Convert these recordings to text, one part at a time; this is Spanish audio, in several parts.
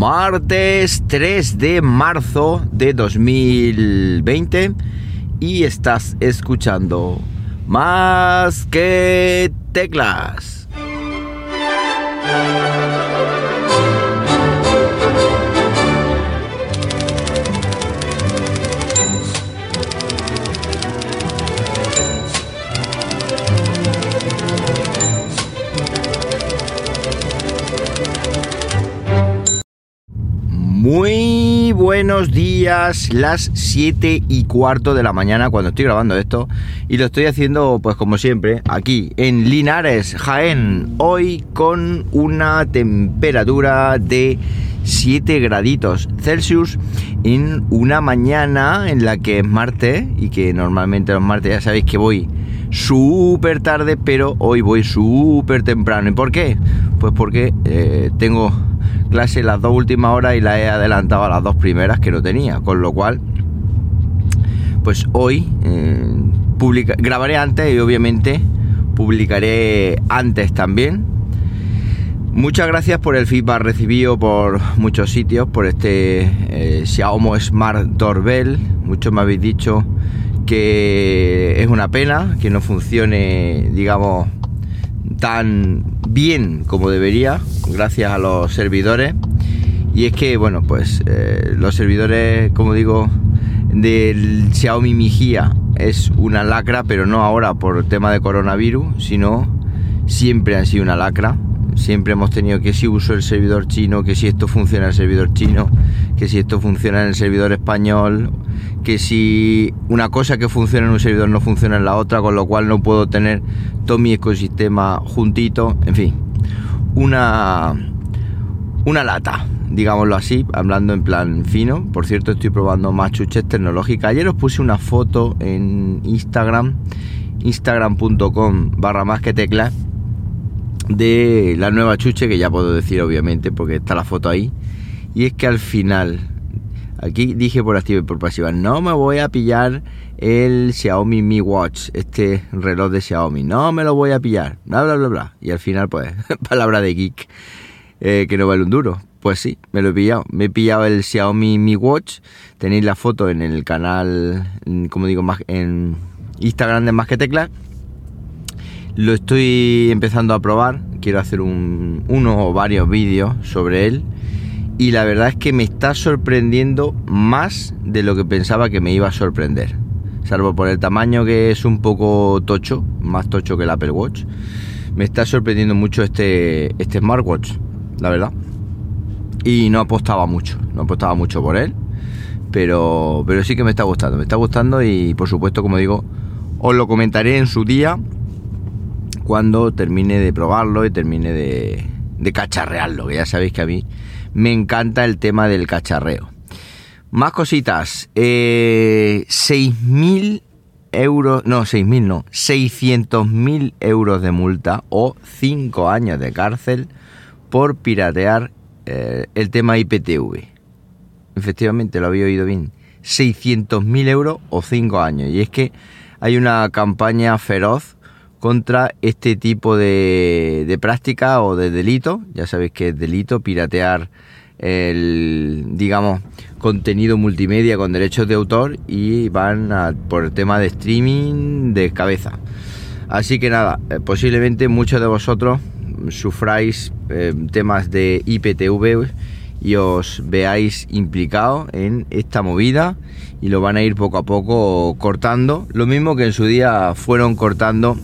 martes 3 de marzo de 2020 y estás escuchando más que teclas. Buenos días, las 7 y cuarto de la mañana cuando estoy grabando esto y lo estoy haciendo pues como siempre aquí en Linares, Jaén, hoy con una temperatura de 7 graditos Celsius en una mañana en la que es martes y que normalmente los martes ya sabéis que voy súper tarde pero hoy voy súper temprano. ¿Y por qué? Pues porque eh, tengo clase las dos últimas horas y la he adelantado a las dos primeras que no tenía, con lo cual, pues hoy eh, grabaré antes y obviamente publicaré antes también. Muchas gracias por el feedback recibido por muchos sitios, por este eh, Xiaomi Smart Doorbell. Muchos me habéis dicho que es una pena que no funcione, digamos, tan bien como debería, gracias a los servidores. Y es que, bueno, pues eh, los servidores, como digo, del Xiaomi Mi es una lacra, pero no ahora por tema de coronavirus, sino siempre han sido una lacra. Siempre hemos tenido que si uso el servidor chino, que si esto funciona el servidor chino, que si esto funciona en el servidor español, que si una cosa que funciona en un servidor no funciona en la otra, con lo cual no puedo tener todo mi ecosistema juntito, en fin, una, una lata, digámoslo así, hablando en plan fino. Por cierto, estoy probando más chuches tecnológicas. Ayer os puse una foto en Instagram, instagram.com barra más que teclas, de la nueva chuche, que ya puedo decir obviamente, porque está la foto ahí. Y es que al final Aquí dije por activa y por pasiva, no me voy a pillar el Xiaomi Mi Watch, este reloj de Xiaomi, no me lo voy a pillar, bla, bla, bla, bla. Y al final, pues, palabra de geek, eh, que no vale un duro. Pues sí, me lo he pillado. Me he pillado el Xiaomi Mi Watch. Tenéis la foto en el canal, como digo, en Instagram de Más que Teclas. Lo estoy empezando a probar. Quiero hacer un, uno o varios vídeos sobre él y la verdad es que me está sorprendiendo más de lo que pensaba que me iba a sorprender. Salvo por el tamaño que es un poco tocho, más tocho que el Apple Watch. Me está sorprendiendo mucho este, este smartwatch, la verdad. Y no apostaba mucho, no apostaba mucho por él. Pero, pero sí que me está gustando, me está gustando y por supuesto, como digo, os lo comentaré en su día cuando termine de probarlo y termine de, de cacharrearlo, que ya sabéis que a mí me encanta el tema del cacharreo. Más cositas. Eh, 6.000 euros, no, 6.000 no, 600.000 euros de multa o 5 años de cárcel por piratear eh, el tema IPTV. Efectivamente, lo había oído bien. 600.000 euros o 5 años. Y es que hay una campaña feroz contra este tipo de, práctica o de delito. Ya sabéis que es delito piratear el, digamos, contenido multimedia con derechos de autor y van por el tema de streaming de cabeza. Así que nada, eh, posiblemente muchos de vosotros sufráis eh, temas de IPTV y os veáis implicados en esta movida y lo van a ir poco a poco cortando. Lo mismo que en su día fueron cortando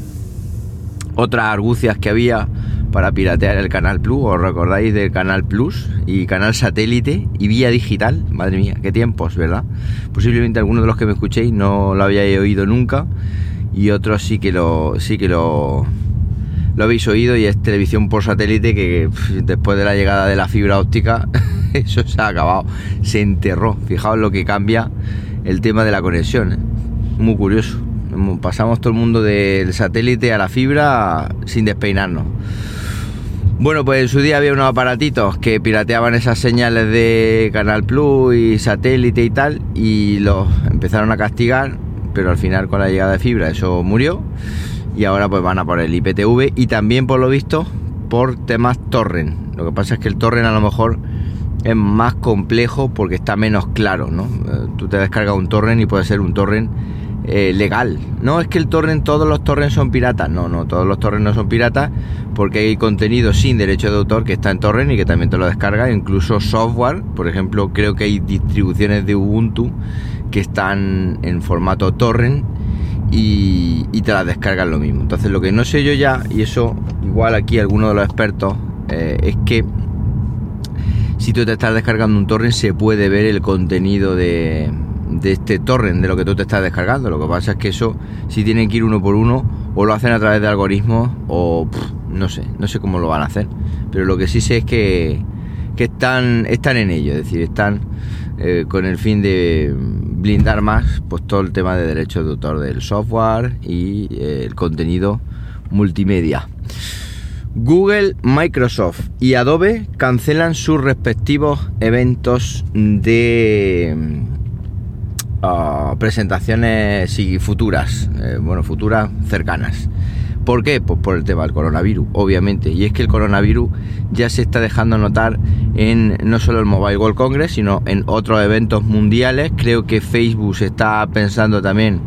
otras argucias que había para piratear el Canal Plus. ¿Os recordáis del Canal Plus y Canal Satélite y Vía Digital? Madre mía, qué tiempos, ¿verdad? Posiblemente algunos de los que me escuchéis no lo habíais oído nunca y otros sí que lo, sí que lo, lo habéis oído y es televisión por satélite que después de la llegada de la fibra óptica eso se ha acabado, se enterró. Fijaos lo que cambia el tema de la conexión. ¿eh? Muy curioso. Pasamos todo el mundo del satélite a la fibra sin despeinarnos. Bueno, pues en su día había unos aparatitos que pirateaban esas señales de Canal Plus y satélite y tal, y los empezaron a castigar, pero al final con la llegada de fibra eso murió, y ahora pues van a por el IPTV y también por lo visto por temas torrent. Lo que pasa es que el torrent a lo mejor es más complejo porque está menos claro, ¿no? Eh, tú te descargas un torrent y puede ser un torrent eh, legal. No es que el torrent, todos los torrents son piratas. No, no, todos los torrents no son piratas porque hay contenido sin derecho de autor que está en torrent y que también te lo descarga. Incluso software, por ejemplo, creo que hay distribuciones de Ubuntu que están en formato torrent y, te las descargan lo mismo. Entonces lo que no sé yo ya, y eso igual aquí alguno de los expertos, eh, es que si tú te estás descargando un torrent se puede ver el contenido de, de este torrent, de lo que tú te estás descargando. Lo que pasa es que eso, si tienen que ir uno por uno, o lo hacen a través de algoritmos, o no sé, no sé cómo lo van a hacer. Pero lo que sí sé es que, que están, están en ello, es decir, están eh, con el fin de blindar más pues todo el tema de derechos de autor del software y eh, el contenido multimedia. Google, Microsoft y Adobe cancelan sus respectivos eventos de presentaciones y futuras, eh, bueno, futuras cercanas. ¿Por qué? Pues por el tema del coronavirus, obviamente. Y es que el coronavirus ya se está dejando notar en no solo el Mobile World Congress, sino en otros eventos mundiales. Creo que Facebook está pensando también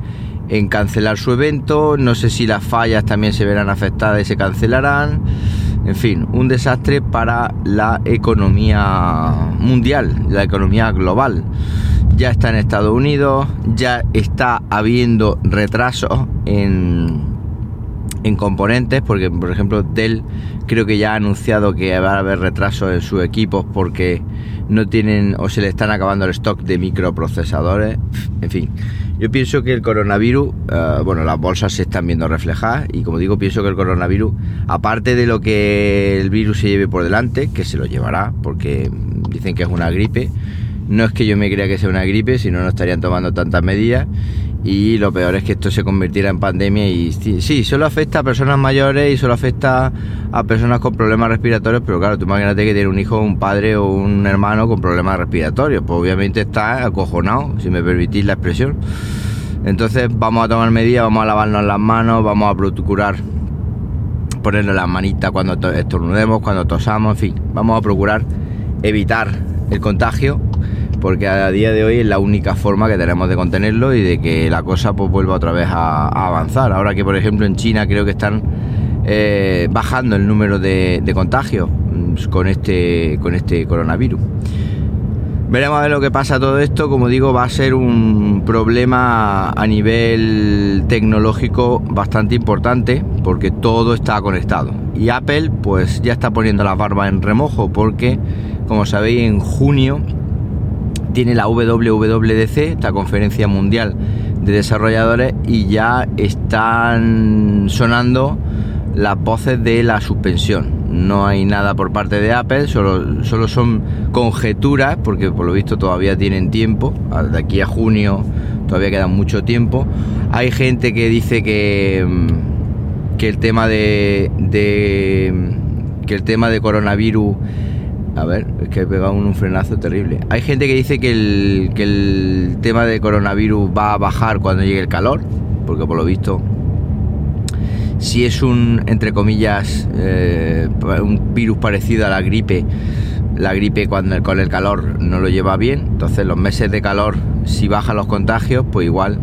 en cancelar su evento. No sé si las fallas también se verán afectadas y se cancelarán. En fin, un desastre para la economía mundial, la economía global ya está en Estados Unidos, ya está habiendo retrasos en, en componentes, porque por ejemplo Dell creo que ya ha anunciado que va a haber retrasos en sus equipos porque no tienen o se le están acabando el stock de microprocesadores, en fin. Yo pienso que el coronavirus, eh, bueno, las bolsas se están viendo reflejadas y como digo, pienso que el coronavirus, aparte de lo que el virus se lleve por delante, que se lo llevará porque dicen que es una gripe, no es que yo me crea que sea una gripe, si no, no estarían tomando tantas medidas. Y lo peor es que esto se convirtiera en pandemia y sí, solo afecta a personas mayores y solo afecta a personas con problemas respiratorios, pero claro, tú imagínate que tiene un hijo, un padre o un hermano con problemas respiratorios, pues obviamente está acojonado, si me permitís la expresión. Entonces vamos a tomar medidas, vamos a lavarnos las manos, vamos a procurar ponernos las manitas cuando estornudemos, cuando tosamos, en fin, vamos a procurar evitar el contagio porque a día de hoy es la única forma que tenemos de contenerlo y de que la cosa pues vuelva otra vez a, avanzar. Ahora que por ejemplo en China creo que están eh, bajando el número de, contagios mm, con este, con este coronavirus. Veremos a ver lo que pasa todo esto. Como digo, va a ser un problema a nivel tecnológico bastante importante porque todo está conectado. Y Apple pues ya está poniendo las barbas en remojo porque, como sabéis, en junio tiene la WWDC, esta conferencia mundial de desarrolladores, y ya están sonando las voces de la suspensión. No hay nada por parte de Apple, solo, solo son conjeturas, porque por lo visto todavía tienen tiempo, de aquí a junio todavía queda mucho tiempo. Hay gente que dice que, que el tema de, de que el tema de coronavirus a ver, es que he pegado un, frenazo terrible. Hay gente que dice que el, tema de coronavirus va a bajar cuando llegue el calor, porque por lo visto, si es un, entre comillas, eh, un virus parecido a la gripe, la gripe cuando, con el calor no lo lleva bien. Entonces, los meses de calor, si bajan los contagios, pues igual,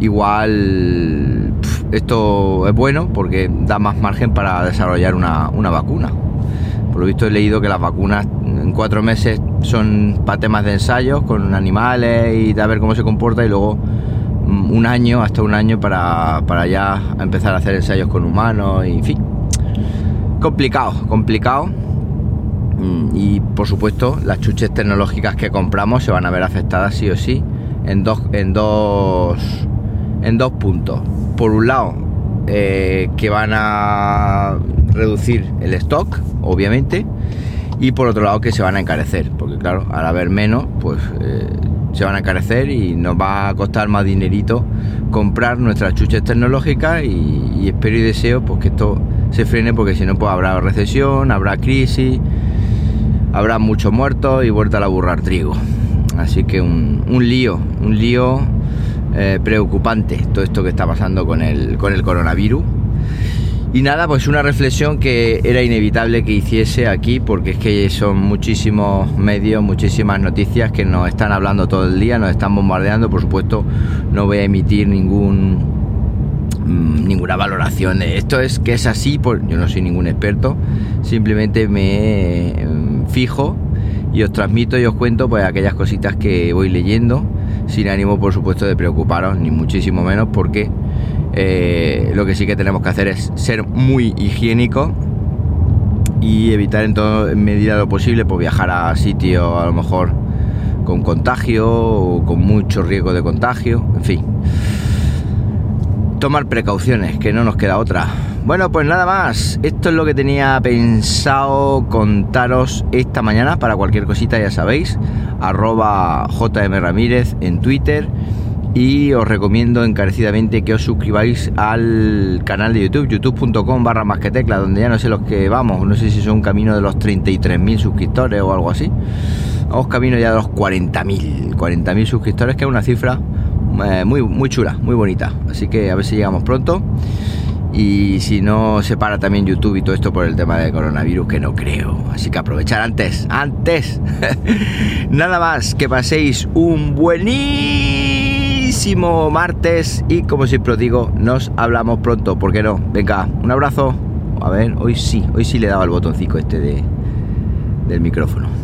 igual esto es bueno porque da más margen para desarrollar una vacuna. Por lo visto he leído que las vacunas en cuatro meses son para temas de ensayos con animales y de ver cómo se comporta y luego mm, un año, hasta un año para, ya empezar a hacer ensayos con humanos y en fin. Complicado, complicado. Mm, y por supuesto las chuches tecnológicas que compramos se van a ver afectadas sí o sí en dos, en dos, en dos puntos. Por un lado, eh, que van a reducir el stock, obviamente, y por otro lado que se van a encarecer, porque claro, al haber menos, pues eh, se van a encarecer y nos va a costar más dinerito comprar nuestras chuches tecnológicas y, espero y deseo pues que esto se frene porque si no pues habrá recesión, habrá crisis, habrá muchos muertos y vuelta a burrar trigo. Así que un, lío, un lío eh, preocupante todo esto que está pasando con el, con el coronavirus Y nada, pues una reflexión que era inevitable que hiciese aquí, porque es que son muchísimos medios, muchísimas noticias que nos están hablando todo el día, nos están bombardeando. Por supuesto, no voy a emitir ningún mm, ninguna valoración de esto es que es así, por, yo no soy ningún experto, simplemente me mm, fijo y os transmito y os cuento pues aquellas cositas que voy leyendo, sin ánimo por supuesto de preocuparos, ni muchísimo menos, porque eh, lo que sí que tenemos que hacer es ser muy higiénico y evitar en todo medida lo posible pues viajar a sitios a lo mejor con contagio o con mucho riesgo de contagio, en fin. Tomar precauciones, que no nos queda otra. Bueno, pues nada más. Esto es lo que tenía pensado contaros esta mañana. Para cualquier cosita ya sabéis. Arroba JM Ramírez en Twitter y os recomiendo encarecidamente que os suscribáis al canal de YouTube, youtube.com barra más que tecla, donde ya no sé los que vamos, no sé si son camino de los 33.000 suscriptores o algo así. Vamos camino ya de los 40.000, 40.000 suscriptores, que es una cifra eh, muy, muy chula, muy bonita. Así que a ver si llegamos pronto. Y si no se para también YouTube y todo esto por el tema del coronavirus, que no creo. Así que aprovechar antes, antes. Nada más, que paséis un buenísimo martes y como siempre os digo, nos hablamos pronto, ¿por qué no? Venga, un abrazo. A ver, hoy sí, hoy sí le he dado el botoncito este de, del micrófono.